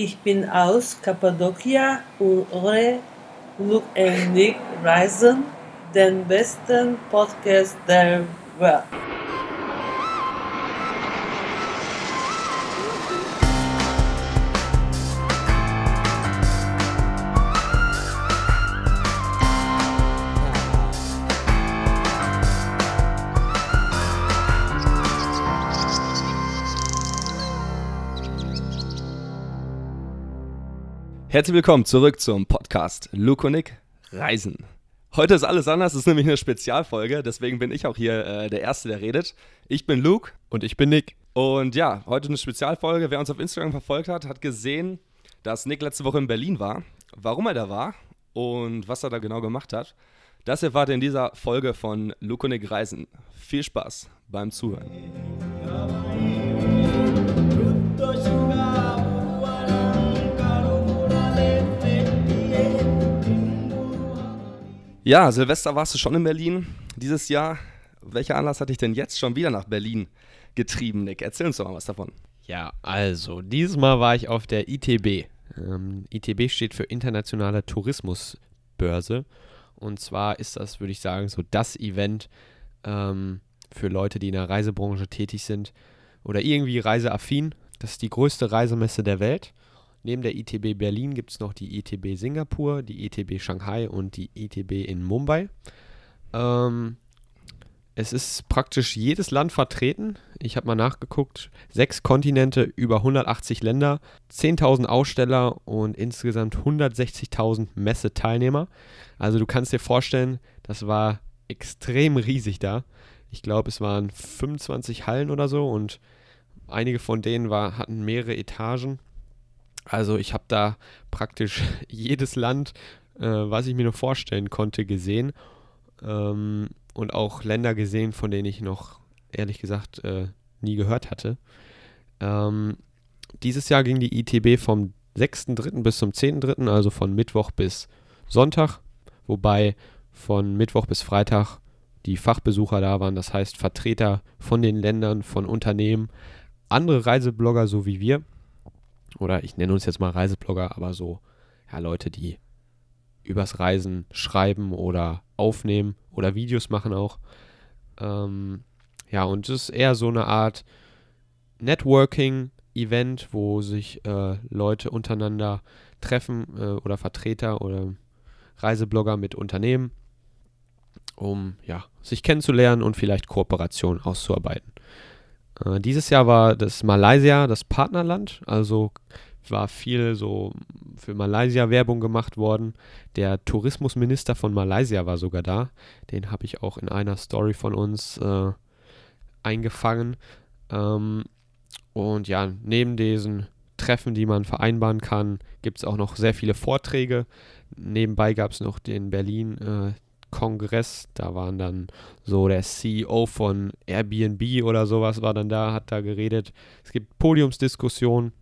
Ich bin aus Kappadokia und höre Look and Nick Reisen, den besten Podcast der Welt. Herzlich willkommen zurück zum Podcast Lukonik Reisen. Heute ist alles anders, es ist nämlich eine Spezialfolge, deswegen bin ich auch hier äh, der Erste, der redet. Ich bin Luke. Und ich bin Nick. Und ja, heute eine Spezialfolge. Wer uns auf Instagram verfolgt hat, hat gesehen, dass Nick letzte Woche in Berlin war, warum er da war und was er da genau gemacht hat. Das erfahrt ihr in dieser Folge von Lukonik Reisen. Viel Spaß beim Zuhören. Ja, Silvester warst du schon in Berlin dieses Jahr. Welcher Anlass hat dich denn jetzt schon wieder nach Berlin getrieben, Nick? Erzähl uns doch mal was davon. Ja, also, dieses Mal war ich auf der ITB. Ähm, ITB steht für Internationale Tourismusbörse. Und zwar ist das, würde ich sagen, so das Event ähm, für Leute, die in der Reisebranche tätig sind oder irgendwie reiseaffin. Das ist die größte Reisemesse der Welt. Neben der ITB Berlin gibt es noch die ITB Singapur, die ITB Shanghai und die ITB in Mumbai. Ähm, es ist praktisch jedes Land vertreten. Ich habe mal nachgeguckt. Sechs Kontinente, über 180 Länder, 10.000 Aussteller und insgesamt 160.000 Messeteilnehmer. Also du kannst dir vorstellen, das war extrem riesig da. Ich glaube, es waren 25 Hallen oder so und einige von denen war, hatten mehrere Etagen. Also ich habe da praktisch jedes Land, äh, was ich mir nur vorstellen konnte, gesehen. Ähm, und auch Länder gesehen, von denen ich noch, ehrlich gesagt, äh, nie gehört hatte. Ähm, dieses Jahr ging die ITB vom 6.3. bis zum 10.3., also von Mittwoch bis Sonntag, wobei von Mittwoch bis Freitag die Fachbesucher da waren, das heißt Vertreter von den Ländern, von Unternehmen, andere Reiseblogger so wie wir oder ich nenne uns jetzt mal Reiseblogger, aber so, ja, Leute, die übers Reisen schreiben oder aufnehmen oder Videos machen auch. Ähm, ja, und es ist eher so eine Art Networking-Event, wo sich äh, Leute untereinander treffen äh, oder Vertreter oder Reiseblogger mit Unternehmen, um ja, sich kennenzulernen und vielleicht Kooperationen auszuarbeiten. Äh, dieses Jahr war das Malaysia das Partnerland, also war viel so für Malaysia Werbung gemacht worden. Der Tourismusminister von Malaysia war sogar da. Den habe ich auch in einer Story von uns äh, eingefangen. Ähm, und ja, neben diesen Treffen, die man vereinbaren kann, gibt es auch noch sehr viele Vorträge. Nebenbei gab es noch den Berlin äh, Kongress. Da waren dann so der CEO von Airbnb oder sowas war dann da, hat da geredet. Es gibt Podiumsdiskussionen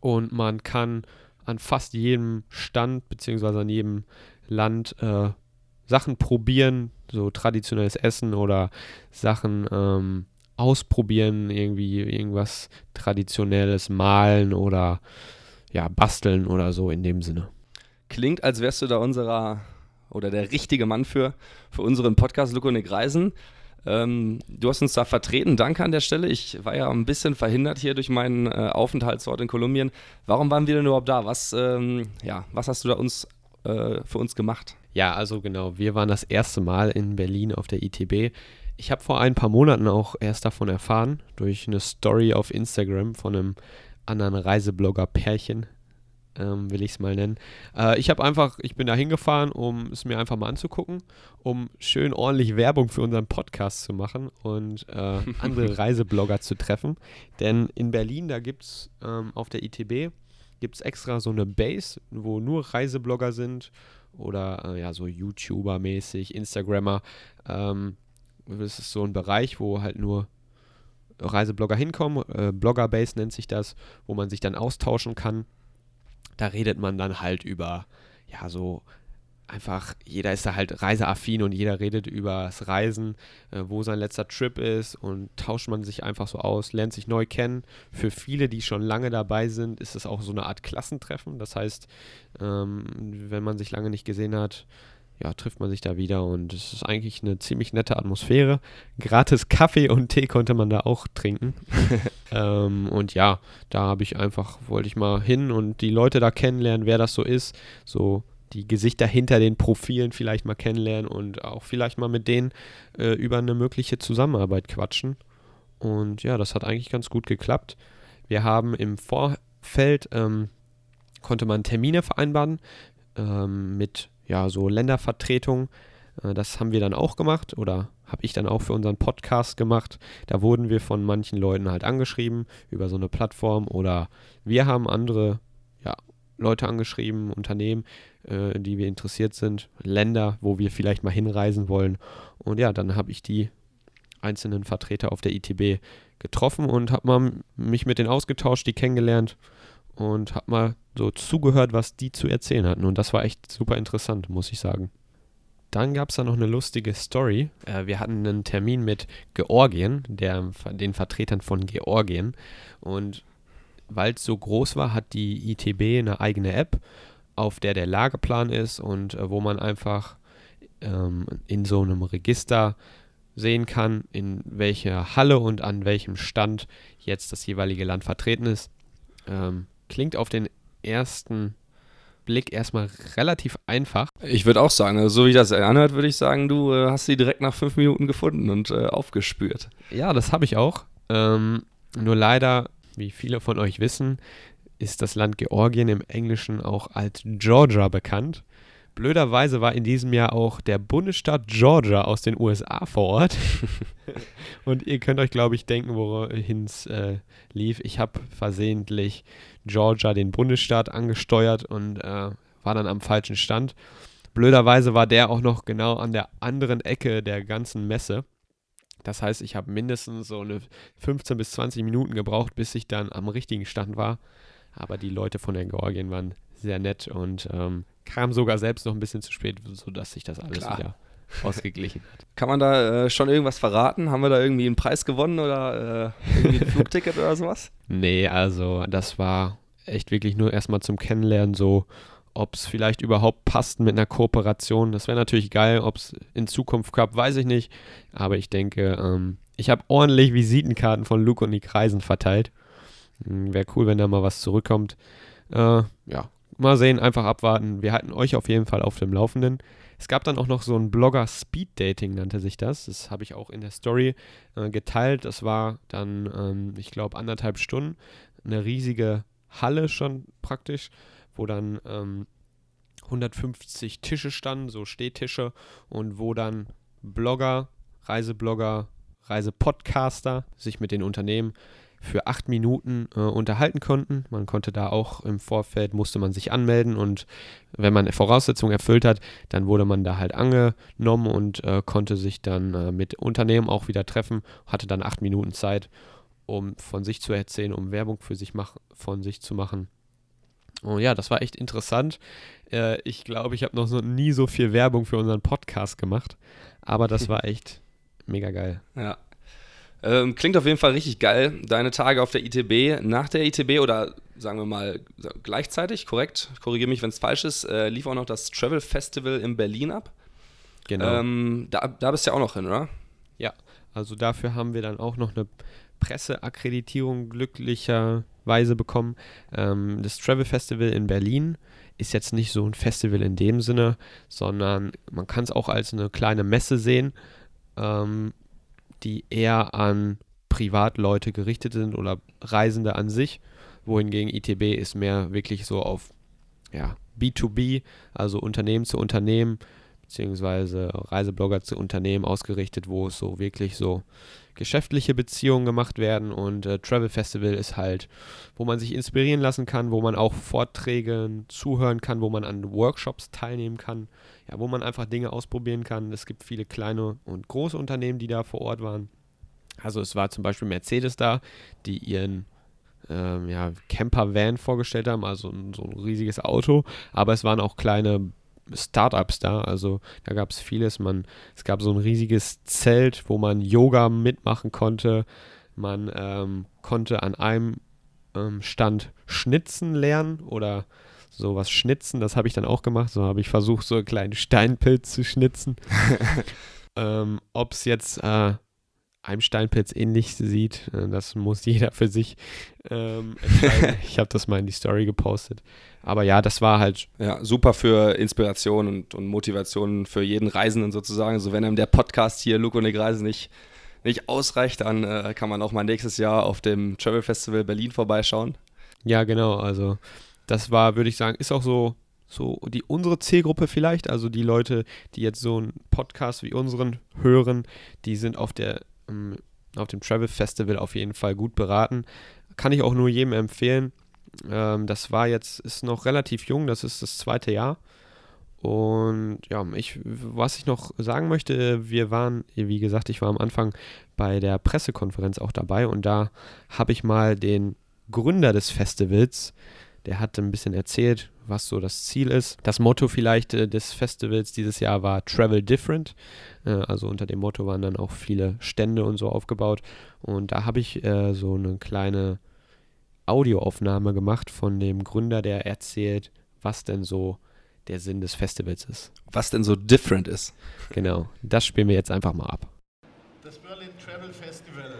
und man kann an fast jedem Stand beziehungsweise an jedem Land äh, Sachen probieren, so traditionelles Essen oder Sachen ähm, ausprobieren, irgendwie irgendwas traditionelles malen oder ja basteln oder so in dem Sinne. Klingt, als wärst du da unserer oder der richtige Mann für, für unseren Podcast Lukonik Reisen. Ähm, du hast uns da vertreten. Danke an der Stelle. Ich war ja ein bisschen verhindert hier durch meinen äh, Aufenthaltsort in Kolumbien. Warum waren wir denn überhaupt da? Was, ähm, ja, was hast du da uns, äh, für uns gemacht? Ja, also genau. Wir waren das erste Mal in Berlin auf der ITB. Ich habe vor ein paar Monaten auch erst davon erfahren, durch eine Story auf Instagram von einem anderen Reiseblogger-Pärchen, ähm, will ich es mal nennen. Äh, ich habe einfach, ich bin da hingefahren, um es mir einfach mal anzugucken, um schön ordentlich Werbung für unseren Podcast zu machen und äh, andere Reiseblogger zu treffen. Denn in Berlin, da gibt es ähm, auf der ITB, gibt es extra so eine Base, wo nur Reiseblogger sind oder äh, ja, so YouTuber-mäßig, Instagrammer. Ähm, das ist so ein Bereich, wo halt nur Reiseblogger hinkommen. Äh, Blogger-Base nennt sich das, wo man sich dann austauschen kann da redet man dann halt über, ja, so einfach, jeder ist da halt reiseaffin und jeder redet über das Reisen, äh, wo sein letzter Trip ist und tauscht man sich einfach so aus, lernt sich neu kennen. Für viele, die schon lange dabei sind, ist es auch so eine Art Klassentreffen. Das heißt, ähm, wenn man sich lange nicht gesehen hat, ja, trifft man sich da wieder und es ist eigentlich eine ziemlich nette Atmosphäre. Gratis Kaffee und Tee konnte man da auch trinken. ähm, und ja, da habe ich einfach, wollte ich mal hin und die Leute da kennenlernen, wer das so ist. So die Gesichter hinter den Profilen vielleicht mal kennenlernen und auch vielleicht mal mit denen äh, über eine mögliche Zusammenarbeit quatschen. Und ja, das hat eigentlich ganz gut geklappt. Wir haben im Vorfeld, ähm, konnte man Termine vereinbaren ähm, mit ja, so Ländervertretung. Äh, das haben wir dann auch gemacht oder habe ich dann auch für unseren Podcast gemacht. Da wurden wir von manchen Leuten halt angeschrieben über so eine Plattform oder wir haben andere ja, Leute angeschrieben, Unternehmen, äh, die wir interessiert sind, Länder, wo wir vielleicht mal hinreisen wollen. Und ja, dann habe ich die einzelnen Vertreter auf der ITB getroffen und habe mal mich mit denen ausgetauscht, die kennengelernt und habe mal so zugehört, was die zu erzählen hatten. Und das war echt super interessant, muss ich sagen. Dann gab es da noch eine lustige Story. Äh, wir hatten einen Termin mit Georgien, der, den Vertretern von Georgien. Und weil es so groß war, hat die ITB eine eigene App auf der der Lageplan ist und äh, wo man einfach ähm, in so einem Register sehen kann, in welcher Halle und an welchem Stand jetzt das jeweilige Land vertreten ist. Ähm, klingt auf den ersten Blick erstmal relativ einfach. Ich würde auch sagen, also so wie das anhört, würde ich sagen, du äh, hast sie direkt nach fünf Minuten gefunden und äh, aufgespürt. Ja, das habe ich auch. Ähm, nur leider, wie viele von euch wissen, ist das Land Georgien im Englischen auch als Georgia bekannt. Blöderweise war in diesem Jahr auch der Bundesstaat Georgia aus den USA vor Ort. und ihr könnt euch, glaube ich, denken, wohin es äh, lief. Ich habe versehentlich Georgia, den Bundesstaat, angesteuert und äh, war dann am falschen Stand. Blöderweise war der auch noch genau an der anderen Ecke der ganzen Messe. Das heißt, ich habe mindestens so eine 15 bis 20 Minuten gebraucht, bis ich dann am richtigen Stand war. Aber die Leute von der Georgien waren sehr nett und ähm, kamen sogar selbst noch ein bisschen zu spät, sodass sich das alles Klar. wieder ausgeglichen hat. Kann man da äh, schon irgendwas verraten? Haben wir da irgendwie einen Preis gewonnen oder äh, irgendwie ein Flugticket oder sowas? Nee, also das war echt wirklich nur erstmal zum Kennenlernen so, ob es vielleicht überhaupt passt mit einer Kooperation. Das wäre natürlich geil, ob es in Zukunft klappt, weiß ich nicht. Aber ich denke, ähm, ich habe ordentlich Visitenkarten von Luke und die Kreisen verteilt. Hm, Wäre cool, wenn da mal was zurückkommt. Äh, ja, mal sehen, einfach abwarten. Wir halten euch auf jeden Fall auf dem Laufenden. Es gab dann auch noch so ein Blogger Speed Dating, nannte sich das. Das habe ich auch in der Story äh, geteilt. Das war dann, ähm, ich glaube, anderthalb Stunden. Eine riesige Halle schon praktisch, wo dann ähm, 150 Tische standen, so Stehtische, und wo dann Blogger, Reiseblogger, Reisepodcaster sich mit den Unternehmen für acht Minuten äh, unterhalten konnten. Man konnte da auch im Vorfeld, musste man sich anmelden und wenn man Voraussetzungen erfüllt hat, dann wurde man da halt angenommen und äh, konnte sich dann äh, mit Unternehmen auch wieder treffen, hatte dann acht Minuten Zeit, um von sich zu erzählen, um Werbung für sich mach, von sich zu machen. Und ja, das war echt interessant. Äh, ich glaube, ich habe noch so, nie so viel Werbung für unseren Podcast gemacht, aber das war echt mega geil. Ja, ähm, klingt auf jeden Fall richtig geil. Deine Tage auf der ITB, nach der ITB oder sagen wir mal gleichzeitig, korrekt, korrigiere mich, wenn es falsch ist, äh, lief auch noch das Travel Festival in Berlin ab. Genau. Ähm, da, da bist du ja auch noch hin, oder? Ja, also dafür haben wir dann auch noch eine Presseakkreditierung glücklicherweise bekommen. Ähm, das Travel Festival in Berlin ist jetzt nicht so ein Festival in dem Sinne, sondern man kann es auch als eine kleine Messe sehen. Ähm, die eher an Privatleute gerichtet sind oder Reisende an sich, wohingegen ITB ist mehr wirklich so auf ja, B2B, also Unternehmen zu Unternehmen, beziehungsweise Reiseblogger zu Unternehmen ausgerichtet, wo es so wirklich so geschäftliche Beziehungen gemacht werden und äh, Travel Festival ist halt, wo man sich inspirieren lassen kann, wo man auch Vorträgen zuhören kann, wo man an Workshops teilnehmen kann, ja, wo man einfach Dinge ausprobieren kann. Es gibt viele kleine und große Unternehmen, die da vor Ort waren. Also es war zum Beispiel Mercedes da, die ihren ähm, ja, Camper-Van vorgestellt haben, also so ein riesiges Auto, aber es waren auch kleine Startups da. Also da gab es vieles. Man, es gab so ein riesiges Zelt, wo man Yoga mitmachen konnte. Man ähm, konnte an einem ähm, Stand schnitzen lernen oder sowas schnitzen. Das habe ich dann auch gemacht. So habe ich versucht, so einen kleinen Steinpilz zu schnitzen. ähm, Ob es jetzt äh, einem Steinpilz ähnlich sieht, äh, das muss jeder für sich ähm, entscheiden. ich habe das mal in die Story gepostet. Aber ja, das war halt. Ja, super für Inspiration und, und Motivation für jeden Reisenden sozusagen. Also wenn einem der Podcast hier Luke und Reise nicht, nicht ausreicht, dann äh, kann man auch mal nächstes Jahr auf dem Travel Festival Berlin vorbeischauen. Ja, genau. Also das war, würde ich sagen, ist auch so, so die unsere Zielgruppe vielleicht. Also die Leute, die jetzt so einen Podcast wie unseren hören, die sind auf der auf dem Travel Festival auf jeden Fall gut beraten. Kann ich auch nur jedem empfehlen. Ähm, das war jetzt, ist noch relativ jung, das ist das zweite Jahr. Und ja, ich, was ich noch sagen möchte, wir waren, wie gesagt, ich war am Anfang bei der Pressekonferenz auch dabei und da habe ich mal den Gründer des Festivals, der hat ein bisschen erzählt, was so das Ziel ist. Das Motto vielleicht äh, des Festivals dieses Jahr war Travel Different. Äh, also unter dem Motto waren dann auch viele Stände und so aufgebaut. Und da habe ich äh, so eine kleine Audioaufnahme gemacht von dem Gründer, der erzählt, was denn so der Sinn des Festivals ist. Was denn so different ist. Genau, das spielen wir jetzt einfach mal ab. Das Berlin Travel Festival.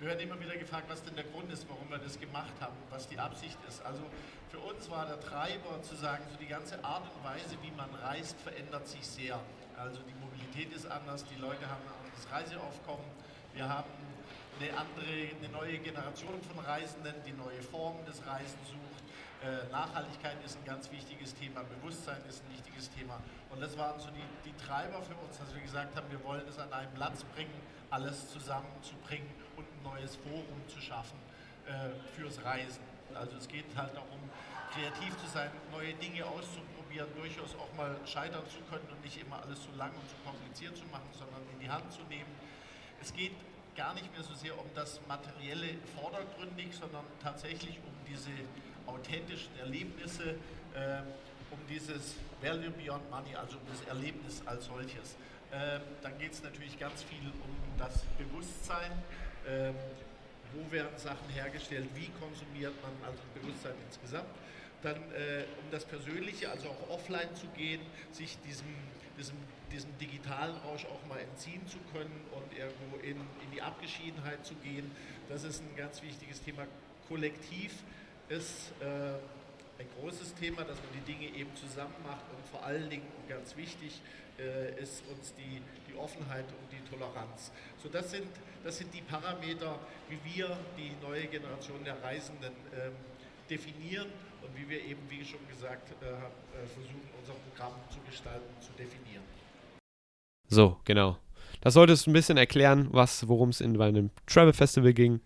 Wir werden immer wieder gefragt, was denn der Grund ist, warum wir das gemacht haben, was die Absicht ist. Also für uns war der Treiber zu sagen, so die ganze Art und Weise, wie man reist, verändert sich sehr. Also die Mobilität ist anders, die Leute haben ein anderes Reiseaufkommen, wir haben eine andere, eine neue Generation von Reisenden, die neue Formen des Reisens sucht. Äh, Nachhaltigkeit ist ein ganz wichtiges Thema, Bewusstsein ist ein wichtiges Thema. Und das waren so die, die Treiber für uns, dass wir gesagt haben, wir wollen es an einen Platz bringen, alles zusammenzubringen neues Forum zu schaffen äh, fürs Reisen. Also es geht halt darum, kreativ zu sein, neue Dinge auszuprobieren, durchaus auch mal scheitern zu können und nicht immer alles zu lang und zu kompliziert zu machen, sondern in die Hand zu nehmen. Es geht gar nicht mehr so sehr um das Materielle vordergründig, sondern tatsächlich um diese authentischen Erlebnisse, äh, um dieses Value Beyond Money, also um das Erlebnis als solches. Äh, dann geht es natürlich ganz viel um das Bewusstsein. Äh, wo werden Sachen hergestellt, wie konsumiert man, also Bewusstsein insgesamt. Dann äh, um das Persönliche, also auch offline zu gehen, sich diesem, diesem diesem digitalen Rausch auch mal entziehen zu können und irgendwo in, in die Abgeschiedenheit zu gehen. Das ist ein ganz wichtiges Thema. Kollektiv ist äh, ein großes Thema, dass man die Dinge eben zusammen macht und vor allen Dingen, ganz wichtig, äh, ist uns die, die Offenheit und die Toleranz. So, das sind, das sind die Parameter, wie wir die neue Generation der Reisenden ähm, definieren und wie wir eben, wie schon gesagt, äh, äh versuchen, unser Programm zu gestalten, zu definieren. So, genau. Das sollte es ein bisschen erklären, worum es in einem Travel Festival ging.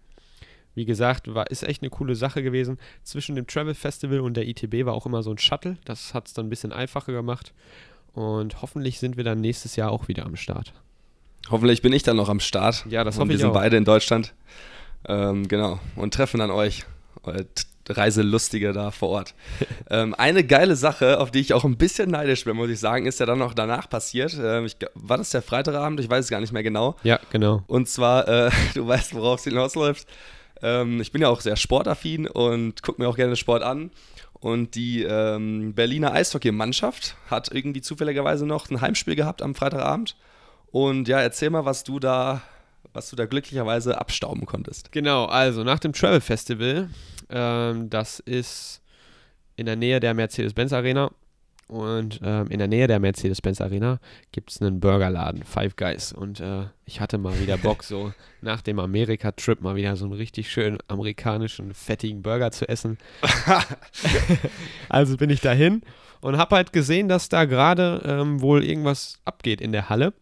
Wie gesagt, war, ist echt eine coole Sache gewesen. Zwischen dem Travel Festival und der ITB war auch immer so ein Shuttle. Das hat es dann ein bisschen einfacher gemacht. Und hoffentlich sind wir dann nächstes Jahr auch wieder am Start. Hoffentlich bin ich dann noch am Start. Ja, das hoffe ich auch. Wir sind beide in Deutschland. Ähm, genau. Und treffen dann euch. Reiselustige da vor Ort. ähm, eine geile Sache, auf die ich auch ein bisschen neidisch bin, muss ich sagen, ist ja dann noch danach passiert. Ähm, ich, war das der Freitagabend? Ich weiß es gar nicht mehr genau. Ja, genau. Und zwar, äh, du weißt, worauf es hinausläuft. Ähm, ich bin ja auch sehr sportaffin und gucke mir auch gerne Sport an. Und die ähm, Berliner Eishockeymannschaft hat irgendwie zufälligerweise noch ein Heimspiel gehabt am Freitagabend. Und ja, erzähl mal, was du da was du da glücklicherweise abstauben konntest. Genau, also nach dem Travel Festival ähm, das ist in der Nähe der Mercedes-Benz Arena. Und ähm, in der Nähe der Mercedes-Benz Arena gibt es einen Burgerladen, Five Guys. Und äh, ich hatte mal wieder Bock, so nach dem Amerika-Trip mal wieder so einen richtig schönen amerikanischen, fettigen Burger zu essen. also bin ich dahin und habe halt gesehen, dass da gerade ähm, wohl irgendwas abgeht in der Halle.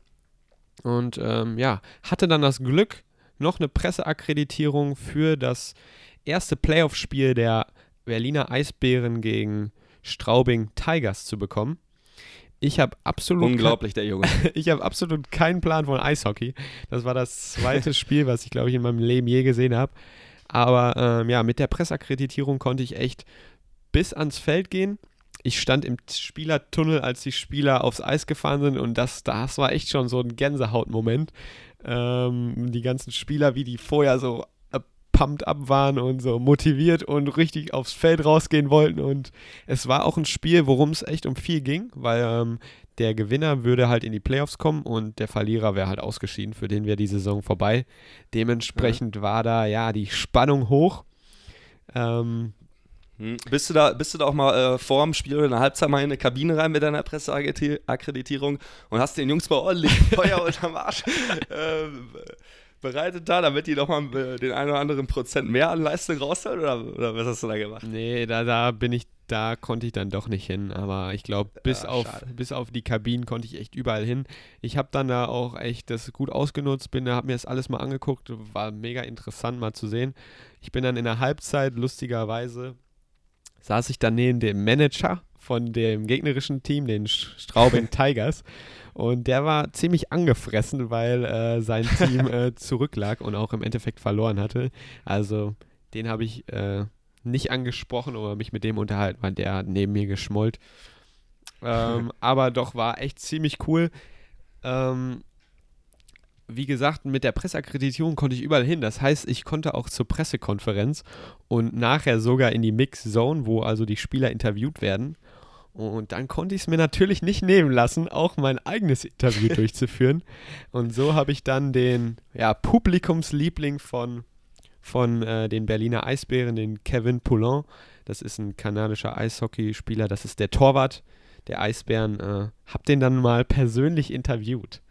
Und ähm, ja, hatte dann das Glück, noch eine Presseakkreditierung für das erste Playoff-Spiel der Berliner Eisbären gegen Straubing Tigers zu bekommen. Ich habe absolut unglaublich der Junge. ich habe absolut keinen Plan von Eishockey. Das war das zweite Spiel, was ich glaube ich in meinem Leben je gesehen habe. Aber ähm, ja, mit der Presseakkreditierung konnte ich echt bis ans Feld gehen. ich stand im Spielertunnel, als die Spieler aufs Eis gefahren sind und das, das war echt schon so ein Gänsehautmoment. Ähm, die ganzen Spieler, wie die vorher so pumped up waren und so motiviert und richtig aufs Feld rausgehen wollten. Und es war auch ein Spiel, worum es echt um viel ging, weil ähm, der Gewinner würde halt in die Playoffs kommen und der Verlierer wäre halt ausgeschieden, für den wäre die Saison vorbei. Dementsprechend ja. war da ja die Spannung hoch. Ähm, hm. Bist du da, bist du da auch mal äh, vor dem Spiel oder in der Halbzeit mal in eine Kabine rein mit deiner Presseakkreditierung und hast den Jungs mal ordentlich Feuer unterm Arsch äh, bereitet da, damit die nochmal äh, den einen oder anderen Prozent mehr an Leistung rausholen oder, oder was hast du da gemacht? Nee, da, da bin ich, da konnte ich dann doch nicht hin, aber ich glaube, bis, ja, auf, bis auf die Kabinen konnte ich echt überall hin. Ich habe dann da auch echt das gut ausgenutzt, bin, habe mir das alles mal angeguckt, war mega interessant mal zu sehen. Ich bin dann in der Halbzeit lustigerweise saß ich dann neben dem Manager von dem gegnerischen Team, den Straubing Tigers. Und der war ziemlich angefressen, weil äh, sein Team äh, zurücklag und auch im Endeffekt verloren hatte. Also den habe ich äh, nicht angesprochen oder mich mit dem unterhalten, weil der hat neben mir geschmollt. Ähm, aber doch war echt ziemlich cool. Ähm, wie gesagt, mit der Presseakkreditierung konnte ich überall hin. Das heißt, ich konnte auch zur Pressekonferenz und nachher sogar in die Mix Zone, wo also die Spieler interviewt werden. Und dann konnte ich es mir natürlich nicht nehmen lassen, auch mein eigenes Interview durchzuführen. Und so habe ich dann den ja, Publikumsliebling von, von äh, den Berliner Eisbären, den Kevin Poulin. Das ist ein kanadischer Eishockeyspieler, das ist der Torwart der Eisbären. Äh, habe den dann mal persönlich interviewt.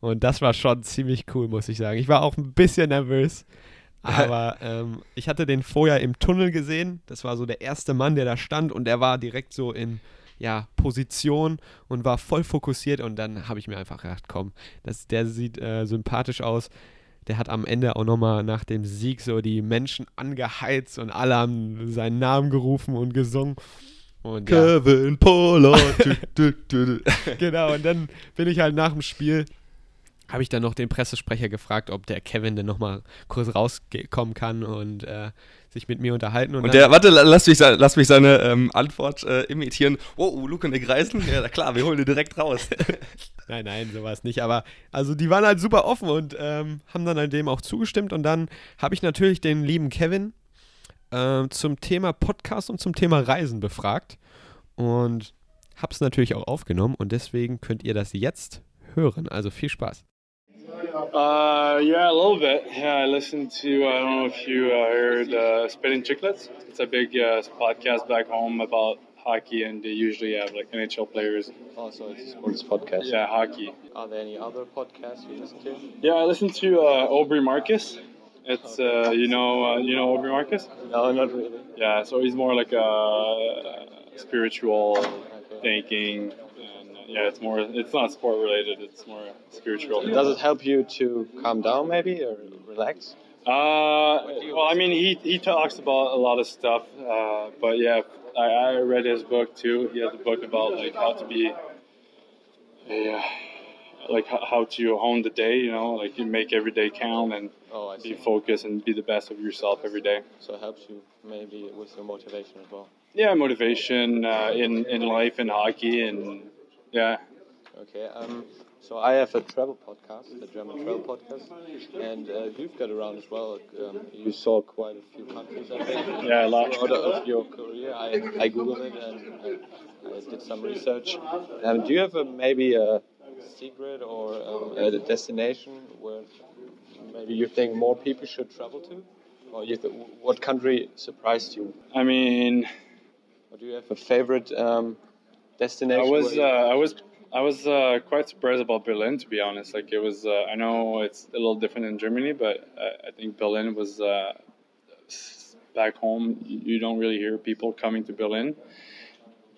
Und das war schon ziemlich cool, muss ich sagen. Ich war auch ein bisschen nervös. Aber ähm, ich hatte den vorher im Tunnel gesehen. Das war so der erste Mann, der da stand und der war direkt so in ja, Position und war voll fokussiert. Und dann habe ich mir einfach gedacht, komm, das, der sieht äh, sympathisch aus. Der hat am Ende auch nochmal nach dem Sieg so die Menschen angeheizt und alle haben seinen Namen gerufen und gesungen. Und, Kevin ja. Pollard. genau, und dann bin ich halt nach dem Spiel habe ich dann noch den Pressesprecher gefragt, ob der Kevin denn nochmal kurz rauskommen kann und äh, sich mit mir unterhalten. Und, und der, warte, lass mich, lass mich seine ähm, Antwort äh, imitieren. Oh, Luke und der Greisen? Ja, klar, wir holen den direkt raus. nein, nein, sowas nicht. Aber also die waren halt super offen und ähm, haben dann halt dem auch zugestimmt. Und dann habe ich natürlich den lieben Kevin äh, zum Thema Podcast und zum Thema Reisen befragt. Und habe es natürlich auch aufgenommen. Und deswegen könnt ihr das jetzt hören. Also viel Spaß. Uh, yeah, a little bit. Yeah, I listened to. I don't know if you uh, heard uh, Spitting Chicklets. It's a big uh, podcast back home about hockey, and they usually have like NHL players. Oh, so it's a sports podcast. Yeah, hockey. Are there any other podcasts you listen to? Yeah, I listen to uh, Aubrey Marcus. It's uh, you know uh, you know Aubrey Marcus. No, not really. Yeah, so he's more like a spiritual okay. thinking yeah, it's more. It's not sport related. It's more spiritual. Does it help you to calm down, maybe, or relax? Uh, well, I mean, he he talks about a lot of stuff. Uh, but yeah, I, I read his book too. He has a book about like how to be. Yeah, like how to hone the day. You know, like you make every day count and oh, be focused and be the best of yourself every day. So it helps you maybe with your motivation as well. Yeah, motivation uh, in in life and hockey and yeah. Okay. Um, so I have a travel podcast, a German travel podcast, and uh, you've got around as well. Um, you saw quite a few countries, I think. Yeah, a lot. Out of your career, I, I googled it and I, I did some research. Um, do you have a, maybe a secret or um, a destination where maybe you think more people should travel to, or you what country surprised you? I mean, or do you have a favorite? Um, destination? I was uh, I was I was uh, quite surprised about Berlin, to be honest. Like it was, uh, I know it's a little different in Germany, but I, I think Berlin was uh, back home. You don't really hear people coming to Berlin,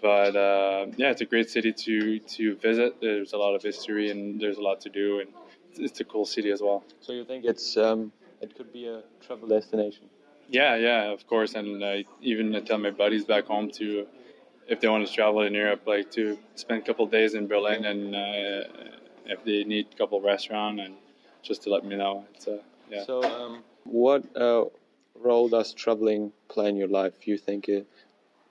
but uh, yeah, it's a great city to to visit. There's a lot of history and there's a lot to do, and it's, it's a cool city as well. So you think it's um, it could be a travel destination? Yeah, yeah, of course, and I even tell my buddies back home to if they want to travel in Europe, like to spend a couple days in Berlin, and uh, if they need a couple restaurant, and just to let me know. It's uh, yeah. So, um, what uh, role does traveling play in your life? You think it,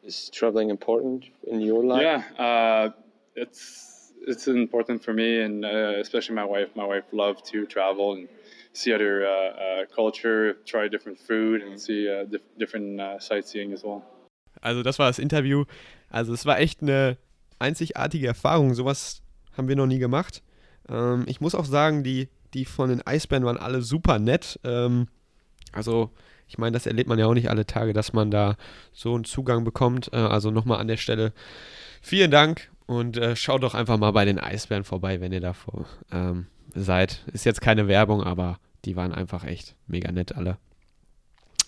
is traveling important in your life? Yeah, uh, it's it's important for me and uh, especially my wife. My wife loves to travel and see other uh, uh, culture, try different food, and see uh, dif different uh, sightseeing as well. Also das war das Interview. Also es war echt eine einzigartige Erfahrung. Sowas haben wir noch nie gemacht. Ähm, ich muss auch sagen, die, die von den Eisbären waren alle super nett. Ähm, also ich meine, das erlebt man ja auch nicht alle Tage, dass man da so einen Zugang bekommt. Äh, also nochmal an der Stelle vielen Dank und äh, schaut doch einfach mal bei den Eisbären vorbei, wenn ihr da ähm, seid. Ist jetzt keine Werbung, aber die waren einfach echt mega nett alle.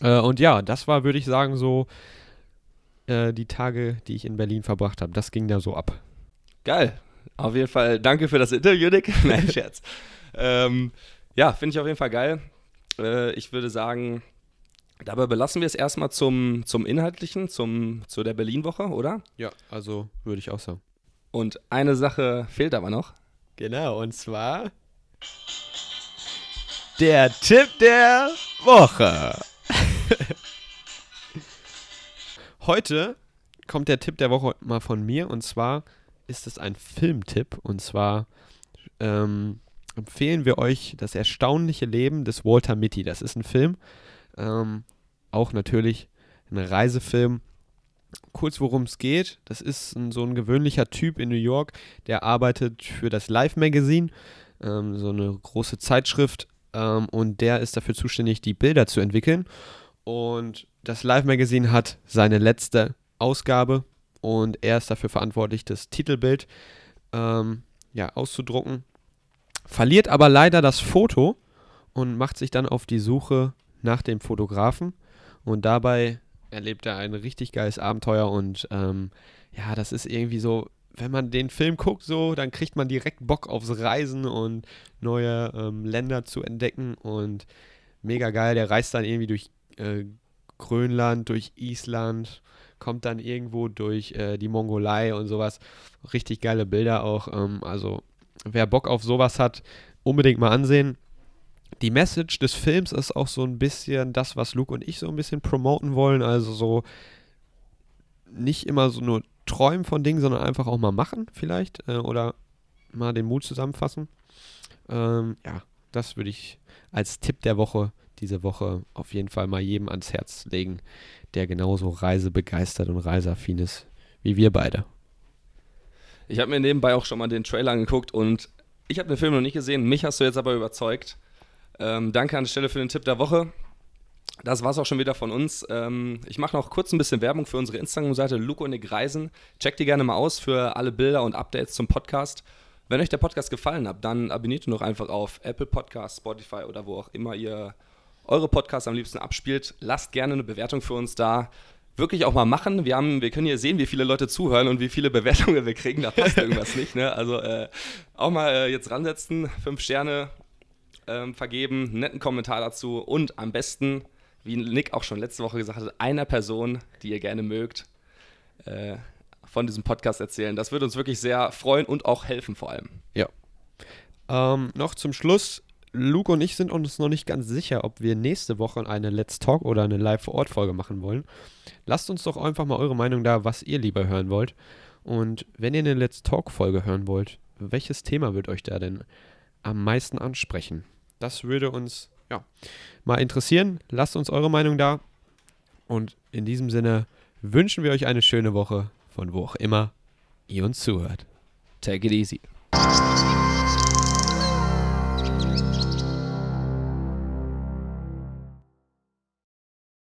Äh, und ja, das war, würde ich sagen, so äh, die Tage, die ich in Berlin verbracht habe. Das ging da so ab. Geil. Auf jeden Fall danke für das Interview, Nick. Nein, Scherz. ähm, ja, finde ich auf jeden Fall geil. Äh, ich würde sagen, dabei belassen wir es erstmal zum, zum Inhaltlichen, zum, zu der Berlin-Woche, oder? Ja, also würde ich auch sagen. Und eine Sache fehlt aber noch. Genau, und zwar der Tipp der Woche. Heute kommt der Tipp der Woche mal von mir und zwar ist es ein Filmtipp und zwar ähm, empfehlen wir euch das erstaunliche Leben des Walter Mitty. Das ist ein Film, ähm, auch natürlich ein Reisefilm. Kurz worum es geht, das ist ein, so ein gewöhnlicher Typ in New York, der arbeitet für das Life Magazine, ähm, so eine große Zeitschrift ähm, und der ist dafür zuständig, die Bilder zu entwickeln. Und das Live Magazine hat seine letzte Ausgabe und er ist dafür verantwortlich, das Titelbild ähm, ja, auszudrucken. Verliert aber leider das Foto und macht sich dann auf die Suche nach dem Fotografen. Und dabei erlebt er ein richtig geiles Abenteuer und ähm, ja, das ist irgendwie so, wenn man den Film guckt, so, dann kriegt man direkt Bock aufs Reisen und neue ähm, Länder zu entdecken und mega geil. Der reist dann irgendwie durch äh, Grönland, durch Island, kommt dann irgendwo durch äh, die Mongolei und sowas. Richtig geile Bilder auch. Ähm, also, wer Bock auf sowas hat, unbedingt mal ansehen. Die Message des Films ist auch so ein bisschen das, was Luke und ich so ein bisschen promoten wollen. Also so nicht immer so nur träumen von Dingen, sondern einfach auch mal machen vielleicht äh, oder mal den Mut zusammenfassen. Ähm, ja, das würde ich als Tipp der Woche diese Woche auf jeden Fall mal jedem ans Herz legen, der genauso reisebegeistert und reiseaffin ist wie wir beide. Ich habe mir nebenbei auch schon mal den Trailer angeguckt und ich habe den Film noch nicht gesehen. Mich hast du jetzt aber überzeugt. Ähm, danke an der Stelle für den Tipp der Woche. Das war es auch schon wieder von uns. Ähm, ich mache noch kurz ein bisschen Werbung für unsere Instagram-Seite Luco und Nick Reisen. Checkt die gerne mal aus für alle Bilder und Updates zum Podcast. Wenn euch der Podcast gefallen hat, dann abonniert ihn doch einfach auf Apple Podcasts, Spotify oder wo auch immer ihr eure Podcasts am liebsten abspielt. Lasst gerne eine Bewertung für uns da. Wirklich auch mal machen. Wir, haben, wir können hier sehen, wie viele Leute zuhören und wie viele Bewertungen wir kriegen. Da passt irgendwas nicht. Ne? Also äh, auch mal äh, jetzt ransetzen, fünf Sterne ähm, vergeben, einen netten Kommentar dazu und am besten, wie Nick auch schon letzte Woche gesagt hat, einer Person, die ihr gerne mögt, äh, von diesem Podcast erzählen. Das würde uns wirklich sehr freuen und auch helfen vor allem. Ja. Ähm, noch zum Schluss Luke und ich sind uns noch nicht ganz sicher, ob wir nächste Woche eine Let's Talk oder eine Live-vor-Ort-Folge machen wollen. Lasst uns doch einfach mal eure Meinung da, was ihr lieber hören wollt. Und wenn ihr eine Let's Talk-Folge hören wollt, welches Thema wird euch da denn am meisten ansprechen? Das würde uns ja, mal interessieren. Lasst uns eure Meinung da. Und in diesem Sinne wünschen wir euch eine schöne Woche, von wo auch immer ihr uns zuhört. Take it easy.